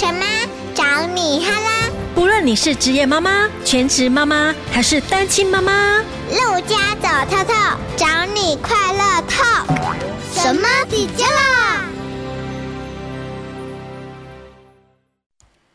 什么？找你哈啦！不论你是职业妈妈、全职妈妈还是单亲妈妈，陆家走透透，找你快乐透。什么底加啦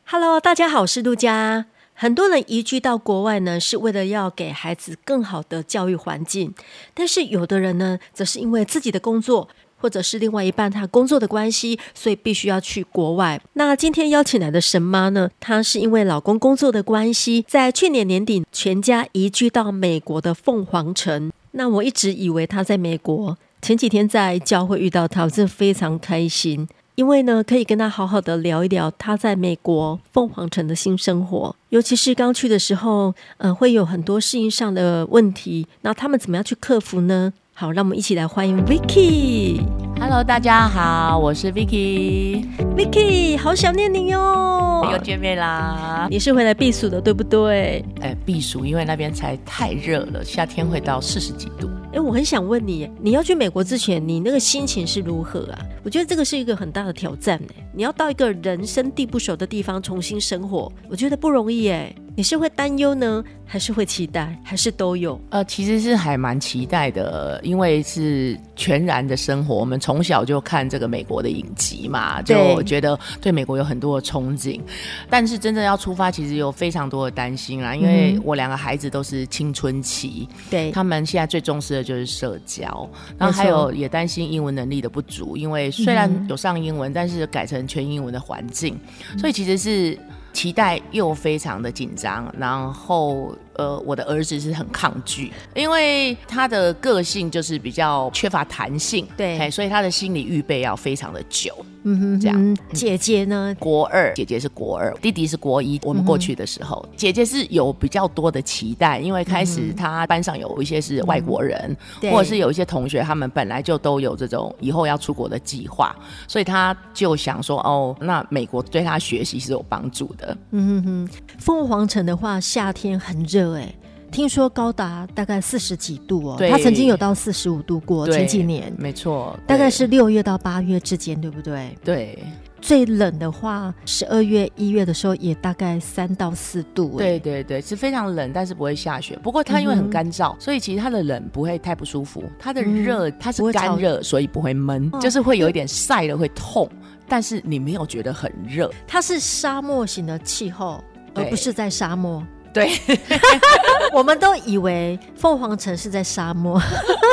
？Hello，大家好，我是陆家。很多人移居到国外呢，是为了要给孩子更好的教育环境，但是有的人呢，则是因为自己的工作。或者是另外一半他工作的关系，所以必须要去国外。那今天邀请来的神妈呢，她是因为老公工作的关系，在去年年底全家移居到美国的凤凰城。那我一直以为她在美国，前几天在教会遇到她，我真的非常开心，因为呢可以跟她好好的聊一聊她在美国凤凰城的新生活，尤其是刚去的时候，嗯、呃，会有很多适应上的问题，那他们怎么样去克服呢？好，让我们一起来欢迎 Vicky。Hello，大家好，我是 Vicky。Vicky，好想念你哟！又见面啦！你是回来避暑的，对不对？哎，避暑，因为那边才太热了，夏天会到四十几度。哎，我很想问你，你要去美国之前，你那个心情是如何啊？我觉得这个是一个很大的挑战呢。你要到一个人生地不熟的地方重新生活，我觉得不容易哎。你是会担忧呢，还是会期待，还是都有？呃，其实是还蛮期待的，因为是全然的生活。我们从小就看这个美国的影集嘛，就觉得对美国有很多的憧憬。但是真正要出发，其实有非常多的担心啦，因为我两个孩子都是青春期，对，他们现在最重视的就是社交，然后还有也担心英文能力的不足，因为虽然有上英文，但是改成全英文的环境，所以其实是。期待又非常的紧张，然后呃，我的儿子是很抗拒，因为他的个性就是比较缺乏弹性，对，所以他的心理预备要非常的久。嗯哼，这样。姐姐呢？国二，姐姐是国二，弟弟是国一。我们过去的时候，嗯、姐姐是有比较多的期待，因为开始她班上有一些是外国人，嗯、或者是有一些同学，他们本来就都有这种以后要出国的计划，所以她就想说，哦，那美国对她学习是有帮助的。嗯哼哼，凤凰城的话，夏天很热哎。听说高达大概四十几度哦，它曾经有到四十五度过。前几年没错，大概是六月到八月之间，对不对？对，最冷的话，十二月、一月的时候也大概三到四度。对对对，是非常冷，但是不会下雪。不过它因为很干燥，嗯、所以其实它的冷不会太不舒服。它的热，它是干热，所以不会闷，哦、就是会有一点晒了会痛，但是你没有觉得很热。它是沙漠型的气候，而不是在沙漠。对，我们都以为凤凰城是在沙漠，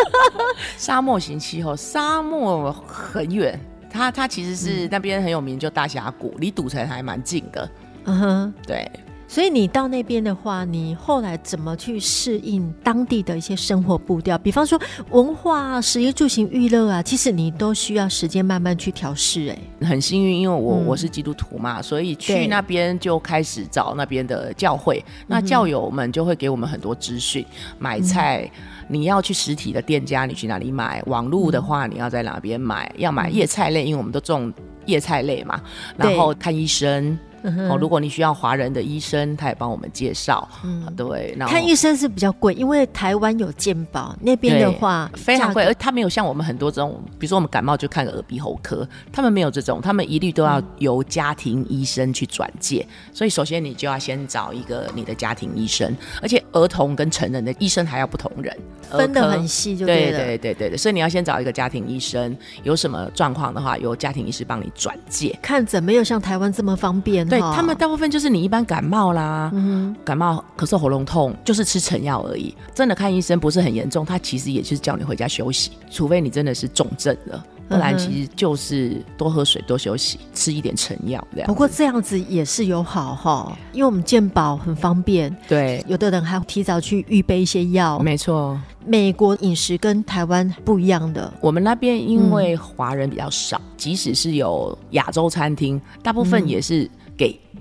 沙漠型气候，沙漠很远，它它其实是那边很有名，就大峡谷，离赌城还蛮近的。嗯哼，对。所以你到那边的话，你后来怎么去适应当地的一些生活步调？比方说文化、食衣住行、娱乐啊，其实你都需要时间慢慢去调试。哎，很幸运，因为我、嗯、我是基督徒嘛，所以去那边就开始找那边的教会，那教友们就会给我们很多资讯。买菜，嗯、你要去实体的店家，你去哪里买？网络的话，你要在哪边买？嗯、要买叶菜类，因为我们都种叶菜类嘛。然后看医生。哦，如果你需要华人的医生，他也帮我们介绍。嗯，对。然后看医生是比较贵，因为台湾有健保，那边的话非常贵，而他没有像我们很多这种，比如说我们感冒就看个耳鼻喉科，他们没有这种，他们一律都要由家庭医生去转介。嗯、所以首先你就要先找一个你的家庭医生，而且儿童跟成人的医生还要不同人，分得很细，就对了。对对对对对，所以你要先找一个家庭医生，有什么状况的话，由家庭医师帮你转介。看诊没有像台湾这么方便。对他们大部分就是你一般感冒啦，嗯、哼。感冒、咳嗽、喉咙痛，就是吃成药而已。真的看医生不是很严重，他其实也就是叫你回家休息，除非你真的是重症了，不然其实就是多喝水、多休息，吃一点成药这样。不过这样子也是有好哈，因为我们健保很方便，对，有的人还提早去预备一些药。没错，美国饮食跟台湾不一样的，我们那边因为华人比较少，嗯、即使是有亚洲餐厅，大部分也是给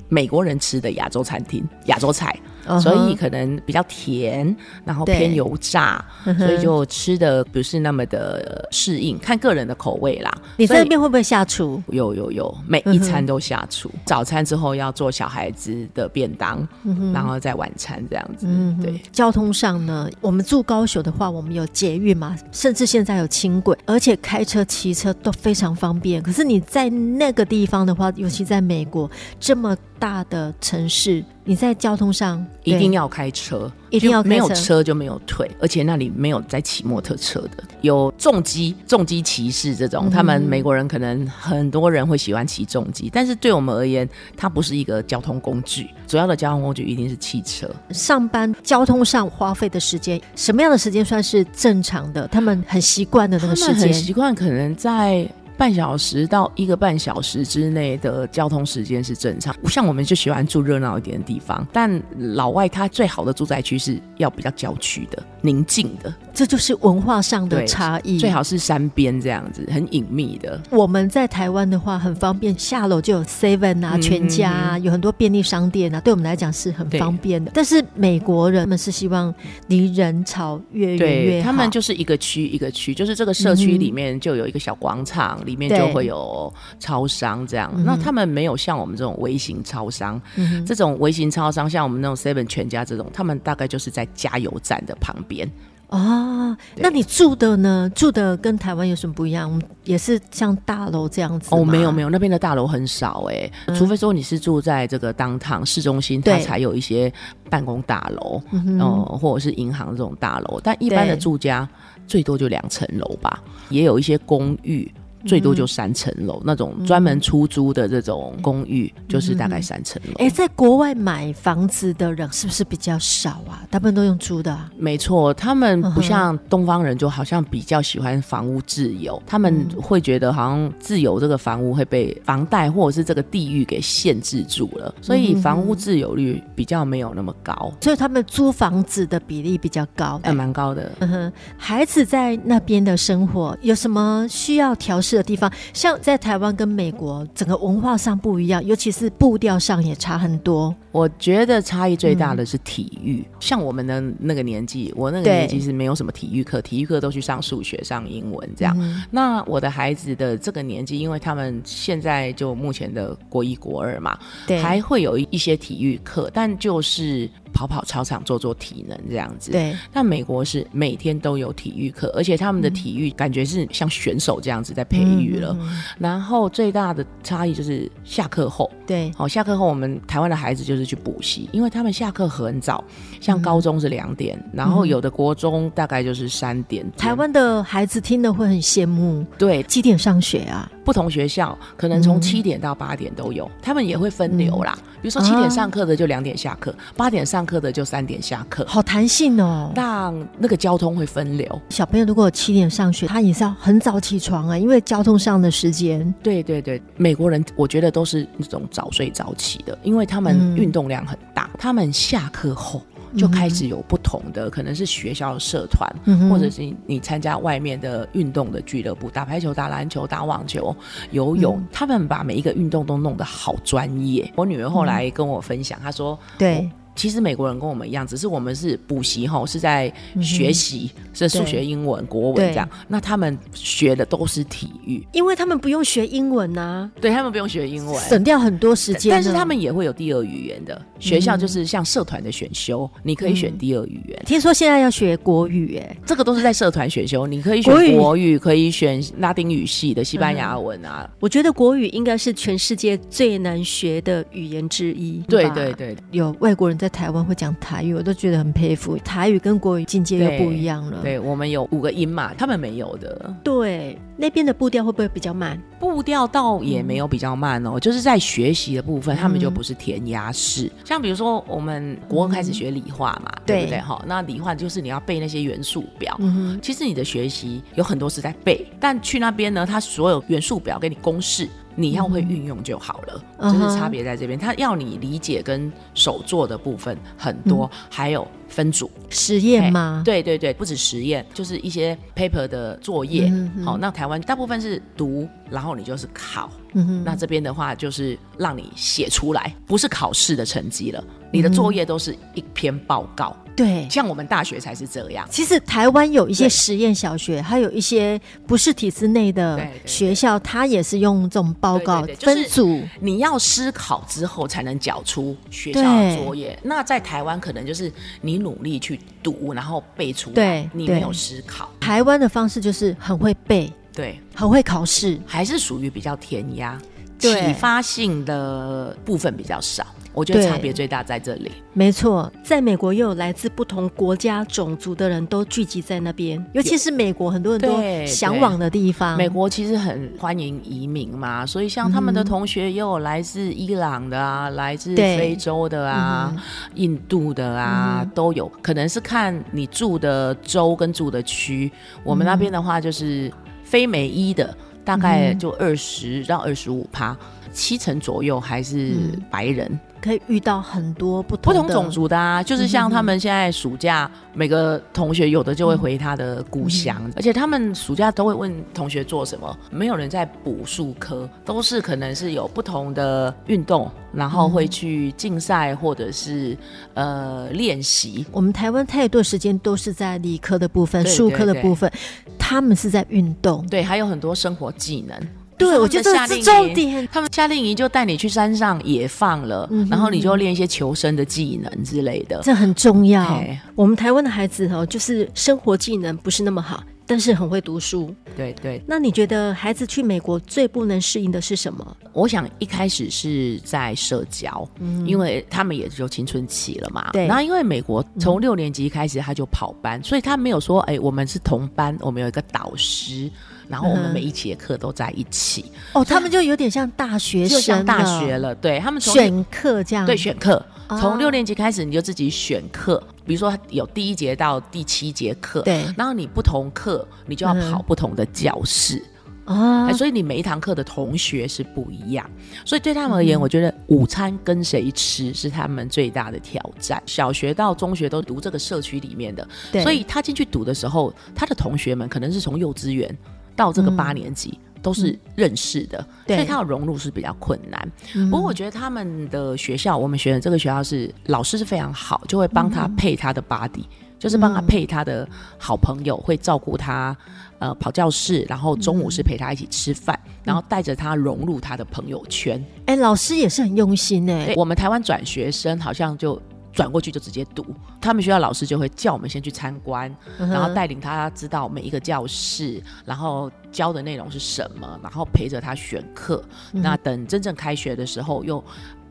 美国人吃的亚洲餐厅，亚洲菜。，uh huh. 所以可能比较甜，然后偏油炸，对所以就吃的不是那么的适应，看个人的口味啦。你在那边会不会下厨？有有有，每一餐都下厨。Uh huh. 早餐之后要做小孩子的便当，uh. 然后在晚餐这样子。Uh huh. 对，交通上呢，我们住高雄的话，我们有捷运嘛，甚至现在有轻轨，而且开车、骑车都非常方便。可是你在那个地方的话，尤其在美国这么大的城市，你在交通上一定要开车，一定要，没有车就没有腿，而且那里没有在骑摩托车的，有重机、重机骑士这种，嗯、他们美国人可能很多人会喜欢骑重机，但是对我们而言，它不是一个交通工具，主要的交通工具一定是汽车。上班交通上花费的时间，什么样的时间算是正常的？他们很习惯的那个时间，很习惯可能在。半小时到一个半小时之内的交通时间是正常，像我们就喜欢住热闹一点的地方，但老外他最好的住宅区是要比较郊区的、宁静的，这就是文化上的差异。最好是山边这样子，很隐秘的。我们在台湾的话很方便，下楼就有 Seven 啊、全家啊，有很多便利商店啊，对我们来讲是很方便的。但是美国人们是希望离人潮越远越好，他们就是一个区一个区，就是这个社区里面就有一个小广场。里面就会有超商这样，那他们没有像我们这种微型超商，这种微型超商像我们那种 Seven 全家这种，他们大概就是在加油站的旁边。哦，那你住的呢？住的跟台湾有什么不一样？也是像大楼这样子？哦，没有没有，那边的大楼很少哎、欸，嗯、除非说你是住在这个 downtown 市中心，它才有一些办公大楼，嗯哼、呃，或者是银行这种大楼。但一般的住家最多就两层楼吧，也有一些公寓。最多就三层楼，嗯、那种专门出租的这种公寓，就是大概三层楼。哎、在国外买房子的人是不是比较少啊？大部分都用租的、啊。没错，他们不像东方人，就好像比较喜欢房屋自由。嗯、他们会觉得好像自由这个房屋会被房贷或者是这个地域给限制住了，所以房屋自由率比较没有那么高。所以他们租房子的比例比较高，还蛮、欸、高的。嗯哼，孩子在那边的生活有什么需要调适的地方，像在台湾跟美国，整个文化上不一样，尤其是步调上也差很多。我觉得差异最大的是体育，嗯、像我们的那个年纪，我那个年纪是没有什么体育课，体育课都去上数学、上英文这样。嗯、那我的孩子的这个年纪，因为他们现在就目前的国一、国二嘛，对还会有一些体育课，但就是。跑跑操场做做体能这样子，对。但美国是每天都有体育课，而且他们的体育感觉是像选手这样子在培育了。嗯、然后最大的差异就是下课后，对，好，下课后我们台湾的孩子就是去补习，因为他们下课很早，像高中是两点，嗯、然后有的国中大概就是三点。台湾的孩子听了会很羡慕，对，几点上学啊？不同学校可能从七点到八点都有，嗯、他们也会分流啦。嗯、比如说七点上课的就两点下课，八、啊、点上课的就三点下课，好弹性哦。让那个交通会分流。小朋友如果七点上学，他也是要很早起床啊，因为交通上的时间。对对对，美国人我觉得都是那种早睡早起的，因为他们运动量很大，嗯、他们下课后。就开始有不同的，可能是学校的社团，嗯、或者是你参加外面的运动的俱乐部，打排球、打篮球、打网球、游泳，嗯、他们把每一个运动都弄得好专业。我女儿后来跟我分享，嗯、她说：“对。”其实美国人跟我们一样，只是我们是补习哈，是在学习，嗯、是数学、英文、对国文这样。那他们学的都是体育，因为他们不用学英文呐、啊。对，他们不用学英文，省掉很多时间。但是他们也会有第二语言的学校，就是像社团的选修，嗯、你可以选第二语言。听说现在要学国语，哎，这个都是在社团选修，你可以选国语，国语可以选拉丁语系的西班牙文啊。我觉得国语应该是全世界最难学的语言之一。对对对，有外国人在台湾会讲。台语我都觉得很佩服，台语跟国语境界又不一样了。对，对我们有五个音嘛，他们没有的。对，那边的步调会不会比较慢？步调倒也没有比较慢哦，嗯、就是在学习的部分，他们就不是填鸭式。嗯、像比如说，我们国文开始学理化嘛，嗯、对不对？哈，那理化就是你要背那些元素表。嗯哼，其实你的学习有很多是在背，但去那边呢，他所有元素表给你公式。你要会运用就好了，就、嗯、是差别在这边。他要你理解跟手做的部分很多，嗯、还有分组实验吗？对对对，不止实验，就是一些 paper 的作业。好、嗯哦，那台湾大部分是读，然后你就是考。嗯哼，那这边的话就是让你写出来，不是考试的成绩了，你的作业都是一篇报告。对，像我们大学才是这样。其实台湾有一些实验小学，还有一些不是体制内的学校，它也是用这种报告分组。你要思考之后才能缴出学校的作业。那在台湾可能就是你努力去读，然后背出来，对，你没有思考。台湾的方式就是很会背，对，很会考试，还是属于比较填鸭，启发性的部分比较少。我觉得差别最大在这里。没错，在美国又有来自不同国家种族的人都聚集在那边，尤其是美国很多人都向往的地方。美国其实很欢迎移民嘛，所以像他们的同学也有来自伊朗的啊，嗯、来自非洲的啊、嗯、印度的啊，嗯、都有。可能是看你住的州跟住的区。我们那边的话就是非美裔的，大概就二十到二十五趴，七成左右还是白人。嗯可以遇到很多不同不同种族的啊，就是像他们现在暑假，嗯、每个同学有的就会回他的故乡，嗯、而且他们暑假都会问同学做什么，没有人在补术科，都是可能是有不同的运动，然后会去竞赛或者是、嗯、呃练习。我们台湾太多时间都是在理科的部分、术科的部分，他们是在运动，对，还有很多生活技能。对，我觉得这是重点。他们夏令营就带你去山上野放了，嗯、然后你就练一些求生的技能之类的，这很重要。我们台湾的孩子哦，就是生活技能不是那么好，但是很会读书。对对。那你觉得孩子去美国最不能适应的是什么？我想一开始是在社交，嗯、因为他们也就青春期了嘛。对。然后因为美国从六年级开始他就跑班，嗯、所以他没有说哎，我们是同班，我们有一个导师。然后我们每一节课都在一起、嗯、哦，他们就有点像大学生，就像大学了。对他们从选课这样，对选课，从六年级开始你就自己选课，哦、比如说有第一节到第七节课，对，然后你不同课你就要跑不同的教室。啊、嗯，所以你每一堂课的同学是不一样，所以对他们而言，嗯、我觉得午餐跟谁吃是他们最大的挑战。小学到中学都读这个社区里面的，所以他进去读的时候，他的同学们可能是从幼稚园。到这个八年级、嗯、都是认识的，嗯、所以他要融入是比较困难。嗯、不过我觉得他们的学校，我们学的这个学校是老师是非常好，就会帮他配他的 buddy，、嗯、就是帮他配他的好朋友，会照顾他，呃，跑教室，然后中午是陪他一起吃饭，嗯、然后带着他融入他的朋友圈。哎、欸，老师也是很用心哎、欸。我们台湾转学生好像就。转过去就直接读，他们学校老师就会叫我们先去参观，嗯、然后带领他知道每一个教室，然后教的内容是什么，然后陪着他选课。嗯、那等真正开学的时候，又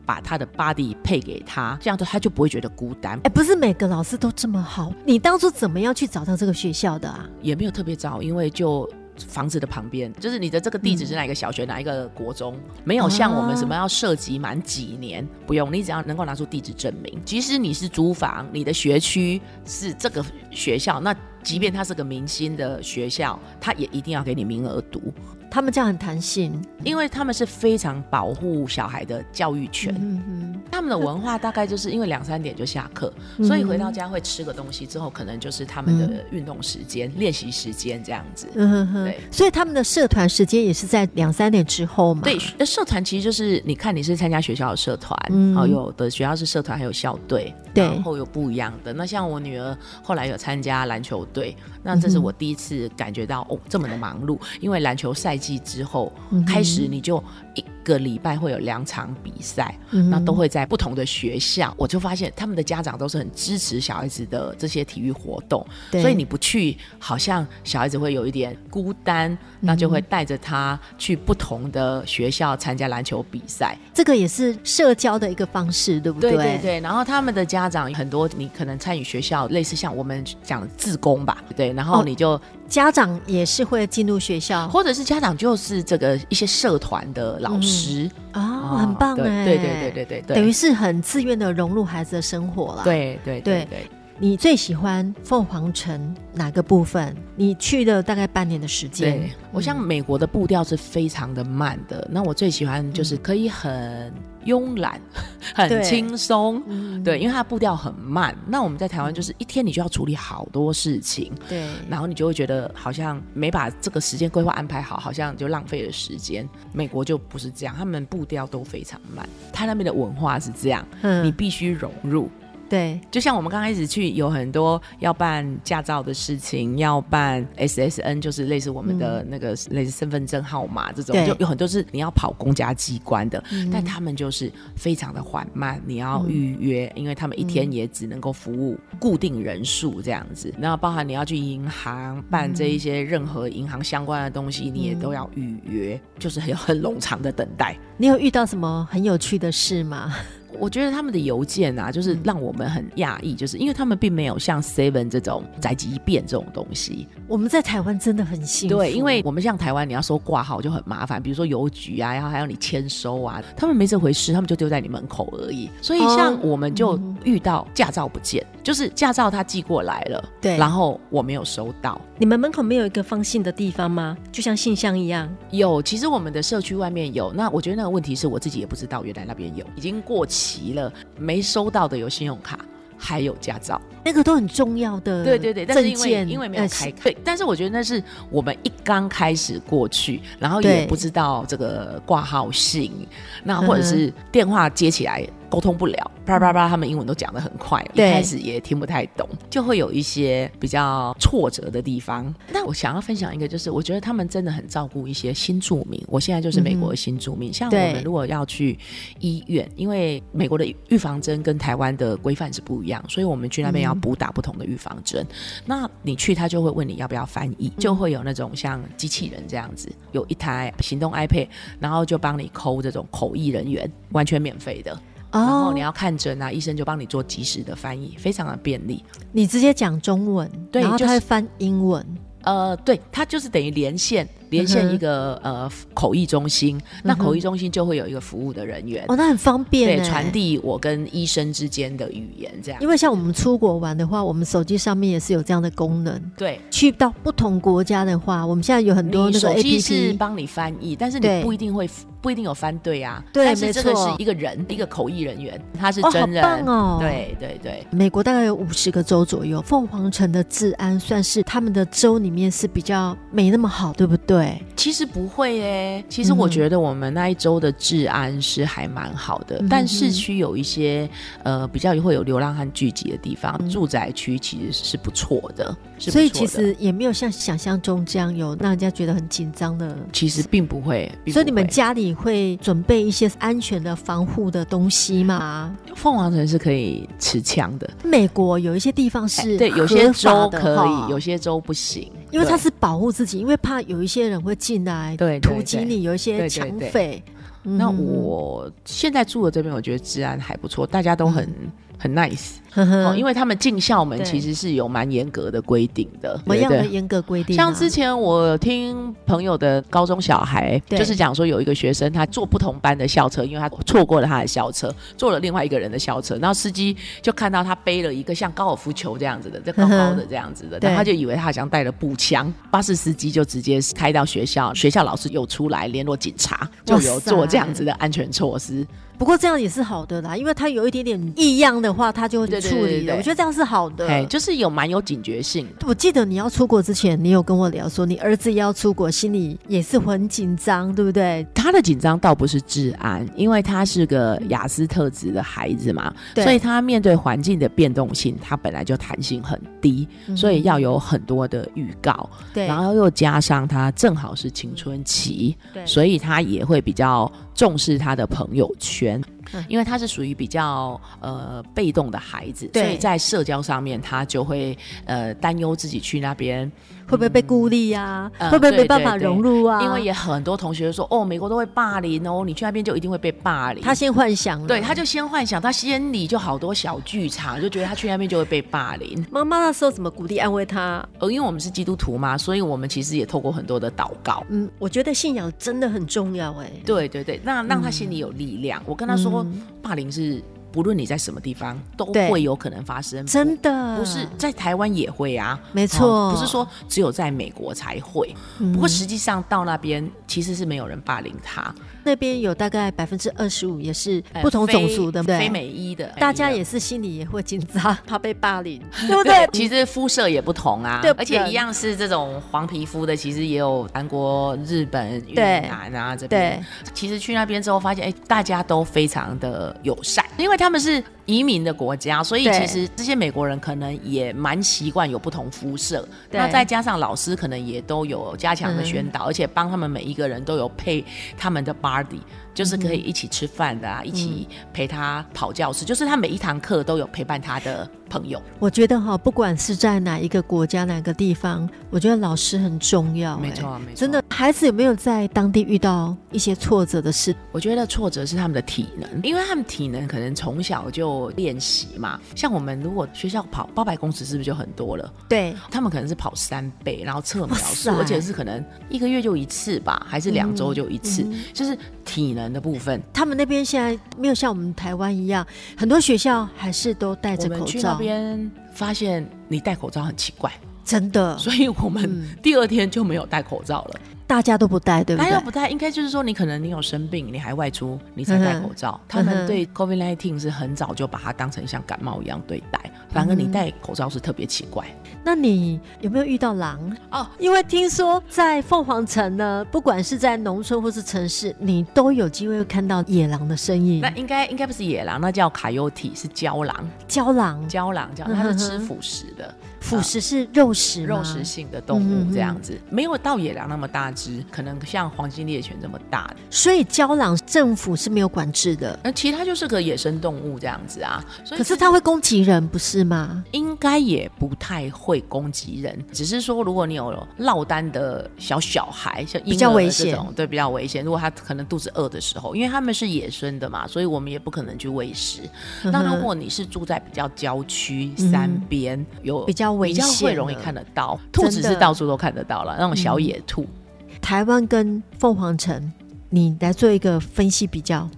把他的 buddy 配给他，这样子他就不会觉得孤单。哎，不是每个老师都这么好。你当初怎么样去找到这个学校的啊？也没有特别早，因为就。房子的旁边，就是你的这个地址是哪一个小学，嗯、哪一个国中，没有像我们什么要涉及满几年，啊、不用，你只要能够拿出地址证明。即使你是租房，你的学区是这个学校，那即便它是个明星的学校，它也一定要给你名额读。他们这样很弹性，因为他们是非常保护小孩的教育权。他们的文化大概就是因为两三点就下课，嗯、所以回到家会吃个东西之后，可能就是他们的运动时间、练习、嗯、时间这样子。嗯哼哼，对，所以他们的社团时间也是在两三点之后嘛。对，社团其实就是你看你是参加学校的社团，嗯，哦，有的学校是社团还有校队，对，然后有不一样的。那像我女儿后来有参加篮球队，那这是我第一次感觉到、哦这么的忙碌，因为篮球赛。季之后开始，你就一个礼拜会有两场比赛，嗯、那都会在不同的学校。我就发现他们的家长都是很支持小孩子的这些体育活动，对所以你不去，好像小孩子会有一点孤单，那就会带着他去不同的学校参加篮球比赛。这个也是社交的一个方式，对不对？对对对。然后他们的家长很多，你可能参与学校类似像我们讲的志工吧，对，然后你就。哦家长也是会进入学校，或者是家长就是这个一些社团的老师啊、嗯哦，很棒哎，对对对对对对，等于是很自愿的融入孩子的生活了。对对对对，对。你最喜欢凤凰城哪个部分？你去了大概半年的时间。对，我像美国的步调是非常的慢的。那我最喜欢就是可以很慵懒、很轻松。对，因为它的步调很慢。那我们在台湾就是一天你就要处理好多事情。对，然后你就会觉得好像没把这个时间规划安排好，好像就浪费了时间。美国就不是这样，他们步调都非常慢。他那边的文化是这样，嗯，你必须融入。对，就像我们刚开始去，有很多要办驾照的事情，要办 SSN，就是类似我们的那个类似身份证号码这种，就有很多是你要跑公家机关的，但他们就是非常的缓慢，你要预约，因为他们一天也只能够服务固定人数这样子。然后包含你要去银行办这一些任何银行相关的东西，你也都要预约，就是很有很冗长的等待。你有遇到什么很有趣的事吗？我觉得他们的邮件啊，就是让我们很讶异，就是因为他们并没有像 Seven 这种宅急便这种东西。我们在台湾真的很幸福，对，因为我们像台湾，你要收挂号就很麻烦，比如说邮局啊，然后还要你签收啊，他们没这回事，他们就丢在你门口而已。所以像我们就遇到驾照不见，就是驾照他寄过来了，对，然后我没有收到。你们门口没有一个放信的地方吗？就像信箱一样？有，其实我们的社区外面有。那我觉得那个问题是我自己也不知道，原来那边有，已经过期。齐了，没收到的有信用卡，还有驾照，那个都很重要的。对对对，但是因为因为没有开，对，但是我觉得那是我们一刚开始过去，然后也不知道这个挂号信，那或者是电话接起来。沟通不了，啪啪啪，他们英文都讲得很快，一开始也听不太懂，就会有一些比较挫折的地方。那我想要分享一个，就是我觉得他们真的很照顾一些新住民。我现在就是美国的新住民，嗯、像我们如果要去医院，因为美国的预防针跟台湾的规范是不一样，所以我们去那边要补打不同的预防针。嗯、那你去，他就会问你要不要翻译，就会有那种像机器人这样子，有一台行动 iPad，然后就帮你抠这种口译人员，完全免费的。然后你要看诊啊，医生就帮你做及时的翻译，非常的便利。你直接讲中文，对，然后他会翻英文。呃，对，它就是等于连线。连线一个呃口译中心，那口译中心就会有一个服务的人员哦，那很方便，对，传递我跟医生之间的语言这样。因为像我们出国玩的话，我们手机上面也是有这样的功能。对，去到不同国家的话，我们现在有很多那个 APP 手机是帮你翻译，但是你不一定会不一定有翻对啊。对，但是这个是一个人，一个口译人员，他是真人。好棒哦！对对对，美国大概有五十个州左右，凤凰城的治安算是他们的州里面是比较没那么好，对不对？其实不。不会诶，其实我觉得我们那一周的治安是还蛮好的，嗯、但市区有一些呃比较会有流浪汉聚集的地方，嗯、住宅区其实是不错的。所以其实也没有像想象中这样有让人家觉得很紧张的。其实并不会，不会。所以你们家里会准备一些安全的防护的东西吗？凤凰城是可以持枪的。美国有一些地方是、欸、对，有些州可以，有些州不行。因为他是保护自己，因为怕有一些人会进来对突击你，有一些抢匪。那我现在住的这边，我觉得治安还不错，大家都很。很 nice，哦，因为他们进校门其实是有蛮严格的规定的。什么样的严格规定？像之前我听朋友的高中小孩，就是讲说有一个学生他坐不同班的校车，因为他错过了他的校车，坐了另外一个人的校车，然后司机就看到他背了一个像高尔夫球这样子的，这高高的这样子的，然后他就以为他好像带了步枪，巴士司机就直接开到学校，学校老师又出来联络警察，就有做这样子的安全措施。不过这样也是好的啦，因为他有一点点异样的话，他就会处理的。对对对对，我觉得这样是好的，哎，就是有蛮有警觉性。我记得你要出国之前，你有跟我聊说，你儿子要出国，心里也是很紧张，对不对？他的紧张倒不是治安，因为他是个雅思特质的孩子嘛，所以他面对环境的变动性，他本来就弹性很低，嗯、所以要有很多的预告。对，然后又加上他正好是青春期，对，所以他也会比较重视他的朋友圈。因为他是属于比较呃被动的孩子，所以在社交上面他就会呃担忧自己去那边会不会被孤立呀、啊，嗯、会不会没办法融入啊？因为也很多同学说哦，美国都会霸凌哦，你去那边就一定会被霸凌。他先幻想了，对，他就先幻想，他心里就好多小剧场，就觉得他去那边就会被霸凌。妈妈那时候怎么鼓励安慰他？呃，因为我们是基督徒嘛，所以我们其实也透过很多的祷告。嗯，我觉得信仰真的很重要哎。对对对，那让他心里有力量。嗯、我跟他说。霸凌是不论你在什么地方，都会有可能发生。真的，不是在台湾也会啊，没错、哦，不是说只有在美国才会。嗯、不过实际上到那边其实是没有人霸凌他。那边有大概百分之二十五也是不同种族的，非，非美裔的，大家也是心里也会紧张，怕被霸凌，对不对？其实肤色也不同啊，对，而且一样是这种黄皮肤的，其实也有韩国、日本、越南啊这边。其实去那边之后发现，哎，大家都非常的友善，因为他们是移民的国家，所以其实这些美国人可能也蛮习惯有不同肤色。那再加上老师可能也都有加强的宣导，嗯、而且帮他们每一个人都有配他们的 body。就是可以一起吃饭的啊，嗯、一起陪他跑教室，就是他每一堂课都有陪伴他的朋友。我觉得哈，不管是在哪一个国家、哪个地方，我觉得老师很重要。没错，没错。真的，孩子有没有在当地遇到一些挫折的事？我觉得挫折是他们的体能，因为他们体能可能从小就练习嘛。像我们如果学校跑八百公尺，是不是就很多了？对，他们可能是跑三倍，然后测秒数，而且是可能一个月就一次吧，还是两周就一次，嗯嗯、就是体能。的部分，他们那边现在没有像我们台湾一样，很多学校还是都戴着口罩。我们去那边发现你戴口罩很奇怪，真的，所以我们第二天就没有戴口罩了。嗯、大家都不戴，对不对？大家都不戴，应该就是说你可能你有生病，你还外出，你才戴口罩。嗯、他们对 COVID-19 是很早就把它当成像感冒一样对待，反而你戴口罩是特别奇怪。那你有没有遇到狼哦？因为听说在凤凰城呢，不管是在农村或是城市，你都有机会看到野狼的身影。那应该应该不是野狼，那叫 coyote，是郊狼。郊狼，郊狼，郊狼，它是吃腐食的。腐食是肉食，肉食性的动物这样子，没有到野狼那么大只，可能像黄金猎犬这么大。所以郊狼政府是没有管制的，那其实它就是个野生动物这样子啊。可是它会攻击人，不是吗？应该也不太会攻击人，只是说如果你有落单的小小孩，像婴儿这种，比较危险，对，比较危险。如果他可能肚子饿的时候，因为他们是野生的嘛，所以我们也不可能去喂食。那如果你是住在比较郊区、山边，有比较。比较会容易看得到，兔子是到处都看得到了，那种小野兔。嗯、台湾跟凤凰城，你来做一个分析比较。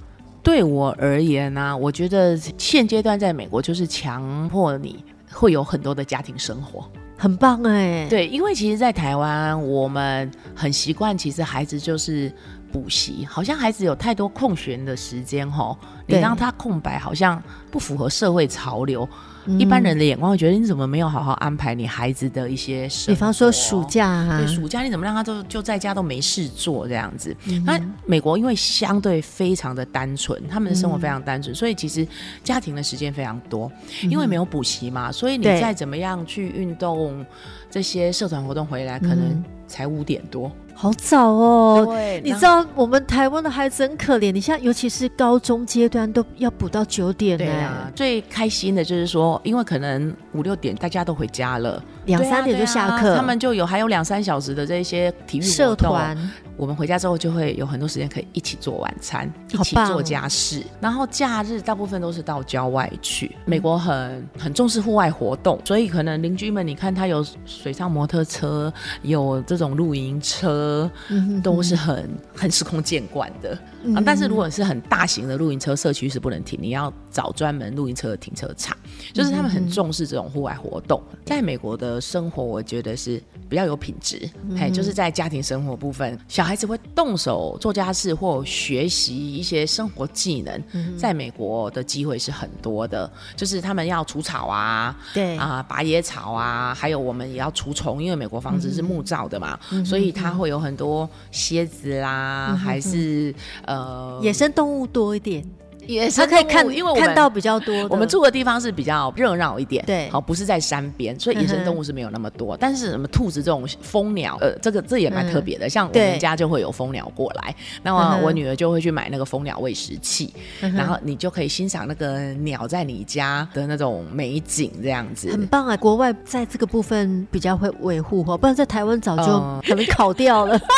对我而言呢、啊，我觉得现阶段在美国就是强迫你会有很多的家庭生活，很棒哎。对，因为其实，在台湾我们很习惯，其实孩子就是补习，好像孩子有太多空闲的时间吼，你让他空白，好像不符合社会潮流。一般人的眼光会觉得，你怎么没有好好安排你孩子的一些事？比方说暑假啊，对，暑假你怎么让他都就在家都没事做这样子？嗯、那美国因为相对非常的单纯，他们的生活非常单纯，嗯、所以其实家庭的时间非常多，因为没有补习嘛，所以你再怎么样去运动这些社团活动回来，可能才五点多。好早哦！对，你知道我们台湾的孩子很可怜，你像尤其是高中阶段都要补到九点呢。最开心的就是说，因为可能五六点大家都回家了，两三点就下课，啊啊，他们就有还有两三小时的这些体育社团。我们回家之后就会有很多时间可以一起做晚餐，一起做家事。然后假日大部分都是到郊外去。美国很很重视户外活动，所以可能邻居们，你看他有水上摩托车，有这种露营车，都是很 很司空见惯的。啊，但是如果是很大型的露营车，社区是不能停，你要找专门露营车的停车场。就是他们很重视这种户外活动。在美国的生活，我觉得是比较有品质。嘿，就是在家庭生活部分，小孩子会动手做家事或学习一些生活技能，在美国的机会是很多的。就是他们要除草啊，对啊，拔野草啊，还有我们也要除虫，因为美国房子是木造的嘛，所以它会有很多蝎子啦，还是。呃，野生动物多一点，野生可以看，因为我看到比较多。我们住的地方是比较热闹一点，对，好，不是在山边，所以野生动物是没有那么多。但是什么兔子这种蜂鸟，呃，这个这也蛮特别的。像我们家就会有蜂鸟过来，那么我女儿就会去买那个蜂鸟喂食器，然后你就可以欣赏那个鸟在你家的那种美景，这样子很棒啊！国外在这个部分比较会维护哦，不然在台湾早就可能烤掉了。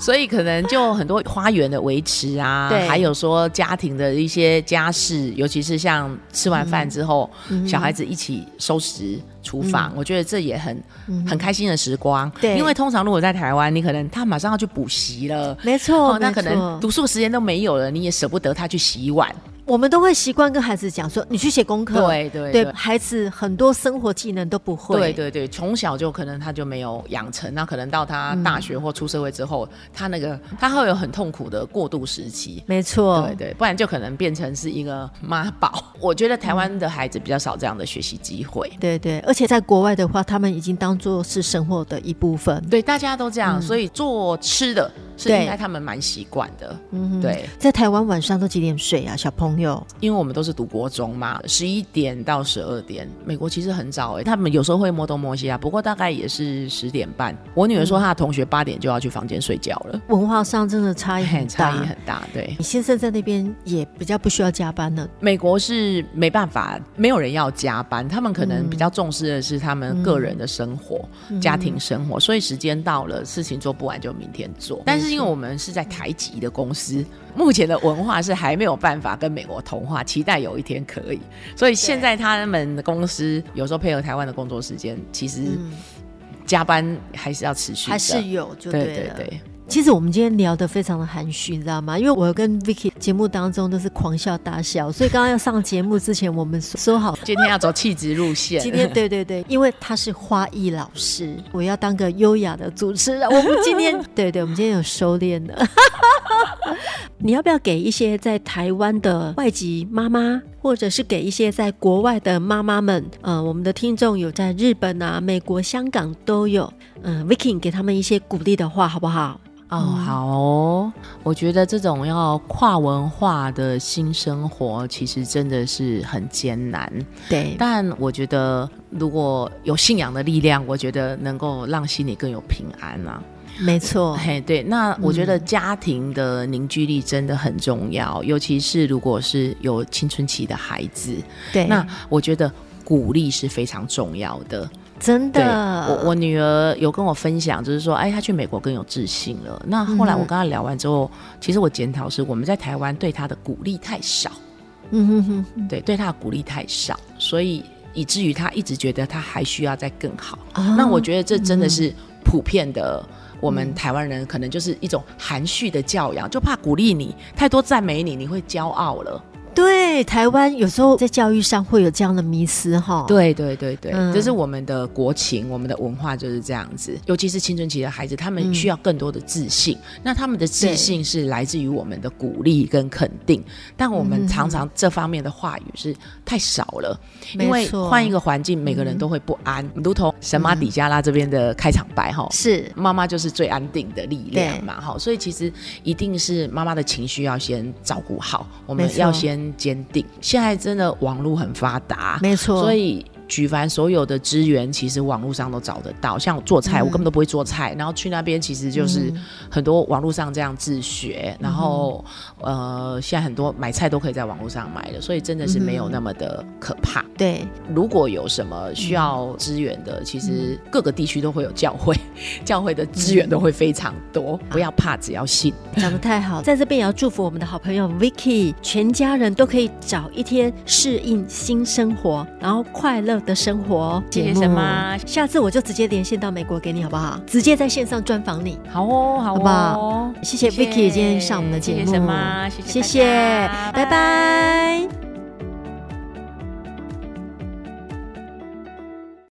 所以可能就很多花园的维持啊，对还有说家庭的一些家事，尤其是像吃完饭之后，嗯、小孩子一起收拾厨房，嗯、我觉得这也很、嗯、很开心的时光。对，因为通常如果在台湾，你可能他马上要去补习了，没错，那可能读书的时间都没有了，你也舍不得他去洗碗。我们都会习惯跟孩子讲说，你去写功课。对对对，对，孩子很多生活技能都不会。对对对，从小就可能他就没有养成，那可能到他大学或出社会之后，嗯、他那个他会有很痛苦的过渡时期。没错，对对，不然就可能变成是一个妈宝。我觉得台湾的孩子比较少这样的学习机会。对对，而且在国外的话，他们已经当做是生活的一部分。对，大家都这样，嗯、所以做吃的。是应该他们蛮习惯的，嗯，对，在台湾晚上都几点睡啊？小朋友，因为我们都是读国中嘛，十一点到十二点。美国其实很早哎、欸，他们有时候会摸东摸西啊，不过大概也是十点半。我女儿说她的同学八点就要去房间睡觉了。文化上真的差异很 大，差异很大。对，你先生在那边也比较不需要加班呢。美国是没办法，没有人要加班，他们可能比较重视的是他们个人的生活、嗯、家庭生活，所以时间到了，事情做不完就明天做。但是因为我们是在台籍的公司，目前的文化是还没有办法跟美国同化，期待有一天可以。所以现在他们的公司有时候配合台湾的工作时间，其实加班还是要持续，还是有，就对，对对对。其实我们今天聊得非常的含蓄，你知道吗？因为我跟 Vicky 节目当中都是狂笑大笑，所以刚刚要上节目之前，我们说好今天要走气质路线。今天对对对，因为他是花艺老师，我要当个优雅的主持人。我们今天 对对，我们今天有收敛的。你要不要给一些在台湾的外籍妈妈，或者是给一些在国外的妈妈们？呃，我们的听众有在日本啊、美国、香港都有。嗯、呃，Vicky 给他们一些鼓励的话，好不好？哦，好哦，我觉得这种要跨文化的新生活，其实真的是很艰难。对，但我觉得如果有信仰的力量，我觉得能够让心里更有平安啊。没错，嘿，对，那我觉得家庭的凝聚力真的很重要，嗯、尤其是如果是有青春期的孩子。对，那我觉得鼓励是非常重要的。真的，我我女儿有跟我分享，就是说，哎，她去美国更有自信了。那后来我跟她聊完之后，嗯、其实我检讨是我们在台湾对她的鼓励太少，嗯哼哼，对，对她的鼓励太少，所以以至于她一直觉得她还需要再更好。哦、那我觉得这真的是普遍的，我们台湾人可能就是一种含蓄的教养，就怕鼓励你太多赞美你，你会骄傲了。对，台湾有时候在教育上会有这样的迷思哈。对对对对，嗯、这是我们的国情，我们的文化就是这样子。尤其是青春期的孩子，他们需要更多的自信。嗯、那他们的自信是来自于我们的鼓励跟肯定，但我们常常这方面的话语是太少了。嗯、因为换一个环境，每个人都会不安。嗯、如同神马底加拉这边的开场白哈，是妈妈就是最安定的力量嘛哈。所以其实一定是妈妈的情绪要先照顾好，我们要先。坚定。现在真的网络很发达，没错，所以。举凡所有的资源，其实网络上都找得到。像我做菜，我根本都不会做菜，嗯、然后去那边其实就是很多网络上这样自学。嗯、然后呃，现在很多买菜都可以在网络上买的，所以真的是没有那么的可怕。嗯、对，如果有什么需要资源的，其实各个地区都会有教会，教会的资源都会非常多。嗯、不要怕，只要信。讲得太好，在这边也要祝福我们的好朋友 Vicky，全家人都可以找一天适应新生活，然后快乐的生活，谢谢神妈。下次我就直接连线到美国给你，好不好？直接在线上专访你。好哦，好哦，好不好？谢谢 Vicky 今天上我们的节目，谢谢神妈，谢谢，谢谢，拜拜。